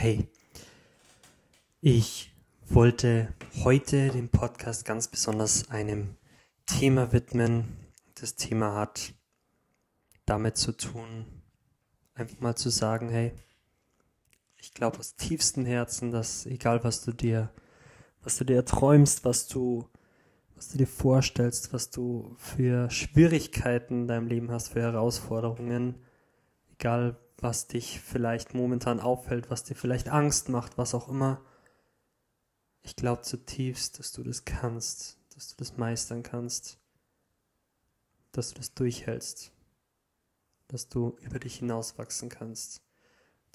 Hey, ich wollte heute den Podcast ganz besonders einem Thema widmen. Das Thema hat damit zu tun, einfach mal zu sagen, hey, ich glaube aus tiefstem Herzen, dass egal was du dir, was du dir träumst, was du, was du dir vorstellst, was du für Schwierigkeiten in deinem Leben hast, für Herausforderungen, egal was dich vielleicht momentan auffällt, was dir vielleicht Angst macht, was auch immer. Ich glaube zutiefst, dass du das kannst, dass du das meistern kannst, dass du das durchhältst, dass du über dich hinauswachsen kannst,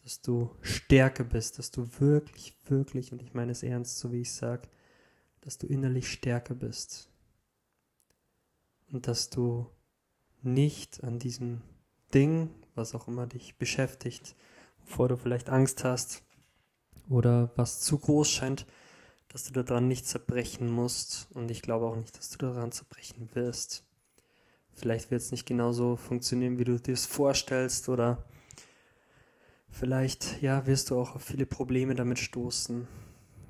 dass du stärker bist, dass du wirklich, wirklich, und ich meine es ernst, so wie ich sage, dass du innerlich stärker bist und dass du nicht an diesem Ding, was auch immer dich beschäftigt, wovor du vielleicht Angst hast oder was zu groß scheint, dass du daran nicht zerbrechen musst und ich glaube auch nicht, dass du daran zerbrechen wirst. Vielleicht wird es nicht genauso funktionieren, wie du dir es vorstellst oder vielleicht, ja, wirst du auch auf viele Probleme damit stoßen.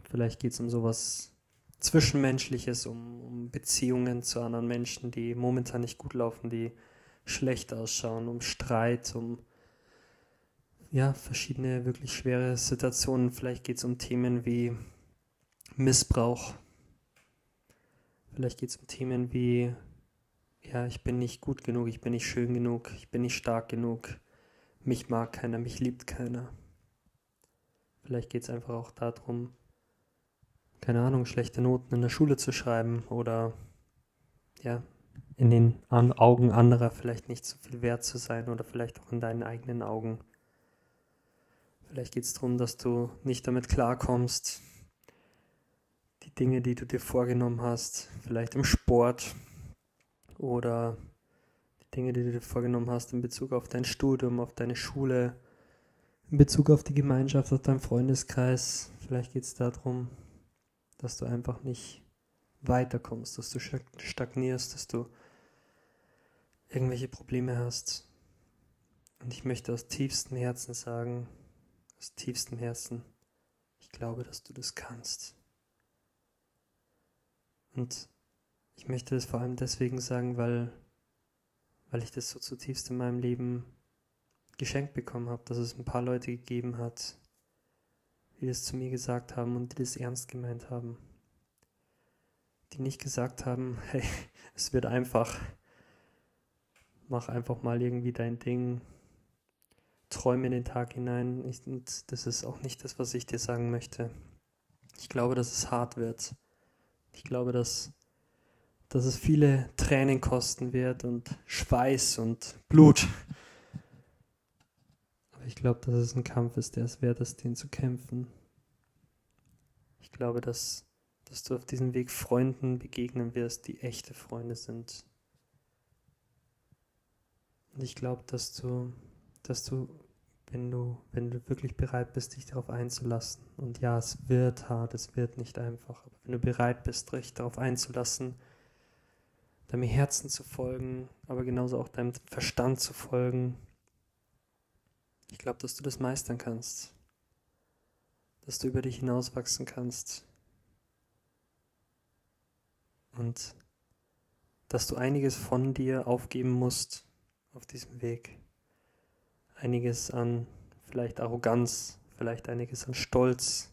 Vielleicht geht es um sowas Zwischenmenschliches, um, um Beziehungen zu anderen Menschen, die momentan nicht gut laufen, die schlecht ausschauen, um Streit, um ja, verschiedene wirklich schwere Situationen. Vielleicht geht es um Themen wie Missbrauch. Vielleicht geht es um Themen wie, ja, ich bin nicht gut genug, ich bin nicht schön genug, ich bin nicht stark genug, mich mag keiner, mich liebt keiner. Vielleicht geht es einfach auch darum, keine Ahnung, schlechte Noten in der Schule zu schreiben oder ja, in den Augen anderer vielleicht nicht so viel wert zu sein oder vielleicht auch in deinen eigenen Augen. Vielleicht geht es darum, dass du nicht damit klarkommst, die Dinge, die du dir vorgenommen hast, vielleicht im Sport oder die Dinge, die du dir vorgenommen hast in Bezug auf dein Studium, auf deine Schule, in Bezug auf die Gemeinschaft, auf deinen Freundeskreis. Vielleicht geht es darum, dass du einfach nicht weiterkommst, dass du stagnierst, dass du irgendwelche Probleme hast. Und ich möchte aus tiefstem Herzen sagen, aus tiefstem Herzen, ich glaube, dass du das kannst. Und ich möchte das vor allem deswegen sagen, weil, weil ich das so zutiefst in meinem Leben geschenkt bekommen habe, dass es ein paar Leute gegeben hat, die das zu mir gesagt haben und die das ernst gemeint haben. Die nicht gesagt haben, hey, es wird einfach, mach einfach mal irgendwie dein Ding, träume in den Tag hinein. Ich, das ist auch nicht das, was ich dir sagen möchte. Ich glaube, dass es hart wird. Ich glaube, dass, dass es viele Tränen kosten wird und Schweiß und Blut. Aber ich glaube, dass es ein Kampf ist, der es wert ist, den zu kämpfen. Ich glaube, dass, dass du auf diesem Weg Freunden begegnen wirst, die echte Freunde sind. Und ich glaube, dass du, dass du, wenn du, wenn du wirklich bereit bist, dich darauf einzulassen, und ja, es wird hart, es wird nicht einfach, aber wenn du bereit bist, dich darauf einzulassen, deinem Herzen zu folgen, aber genauso auch deinem Verstand zu folgen, ich glaube, dass du das meistern kannst, dass du über dich hinauswachsen kannst. Und dass du einiges von dir aufgeben musst, auf diesem Weg. Einiges an vielleicht Arroganz, vielleicht einiges an Stolz.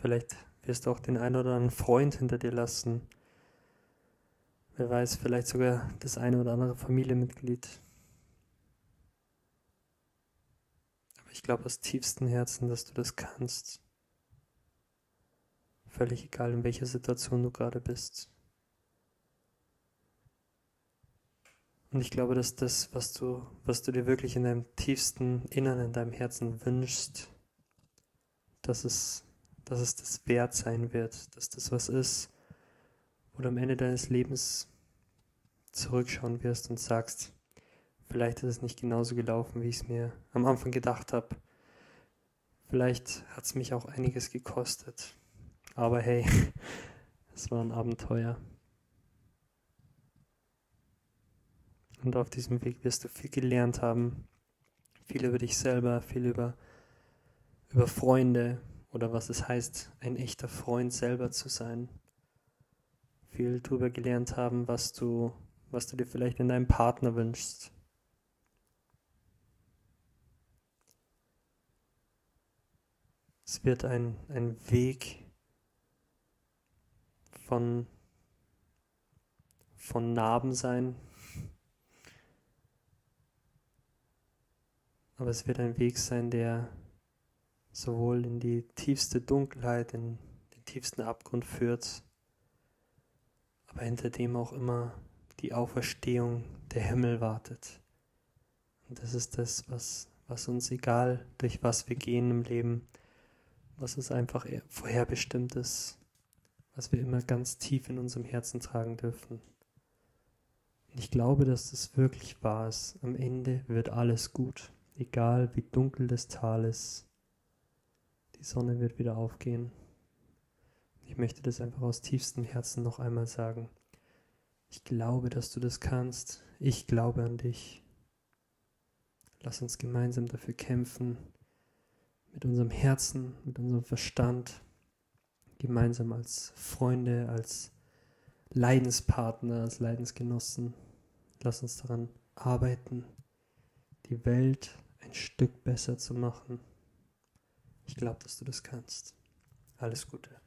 Vielleicht wirst du auch den einen oder anderen Freund hinter dir lassen. Wer weiß, vielleicht sogar das eine oder andere Familienmitglied. Aber ich glaube aus tiefstem Herzen, dass du das kannst. Völlig egal, in welcher Situation du gerade bist. Und ich glaube, dass das, was du, was du dir wirklich in deinem tiefsten Innern, in deinem Herzen wünschst, dass es, dass es das wert sein wird, dass das was ist, wo du am Ende deines Lebens zurückschauen wirst und sagst, vielleicht ist es nicht genauso gelaufen, wie ich es mir am Anfang gedacht habe. Vielleicht hat es mich auch einiges gekostet. Aber hey, es war ein Abenteuer. Und auf diesem Weg wirst du viel gelernt haben, viel über dich selber, viel über, über Freunde oder was es heißt, ein echter Freund selber zu sein. Viel darüber gelernt haben, was du, was du dir vielleicht in deinem Partner wünschst. Es wird ein, ein Weg von, von Narben sein, Aber es wird ein Weg sein, der sowohl in die tiefste Dunkelheit, in den tiefsten Abgrund führt, aber hinter dem auch immer die Auferstehung der Himmel wartet. Und das ist das, was, was uns egal, durch was wir gehen im Leben, was es einfach vorherbestimmt ist, was wir immer ganz tief in unserem Herzen tragen dürfen. Und ich glaube, dass das wirklich wahr ist. Am Ende wird alles gut egal wie dunkel das Tal ist, die Sonne wird wieder aufgehen. Ich möchte das einfach aus tiefstem Herzen noch einmal sagen. Ich glaube, dass du das kannst. Ich glaube an dich. Lass uns gemeinsam dafür kämpfen, mit unserem Herzen, mit unserem Verstand, gemeinsam als Freunde, als Leidenspartner, als Leidensgenossen. Lass uns daran arbeiten, die Welt ein Stück besser zu machen. Ich glaube, dass du das kannst. Alles Gute.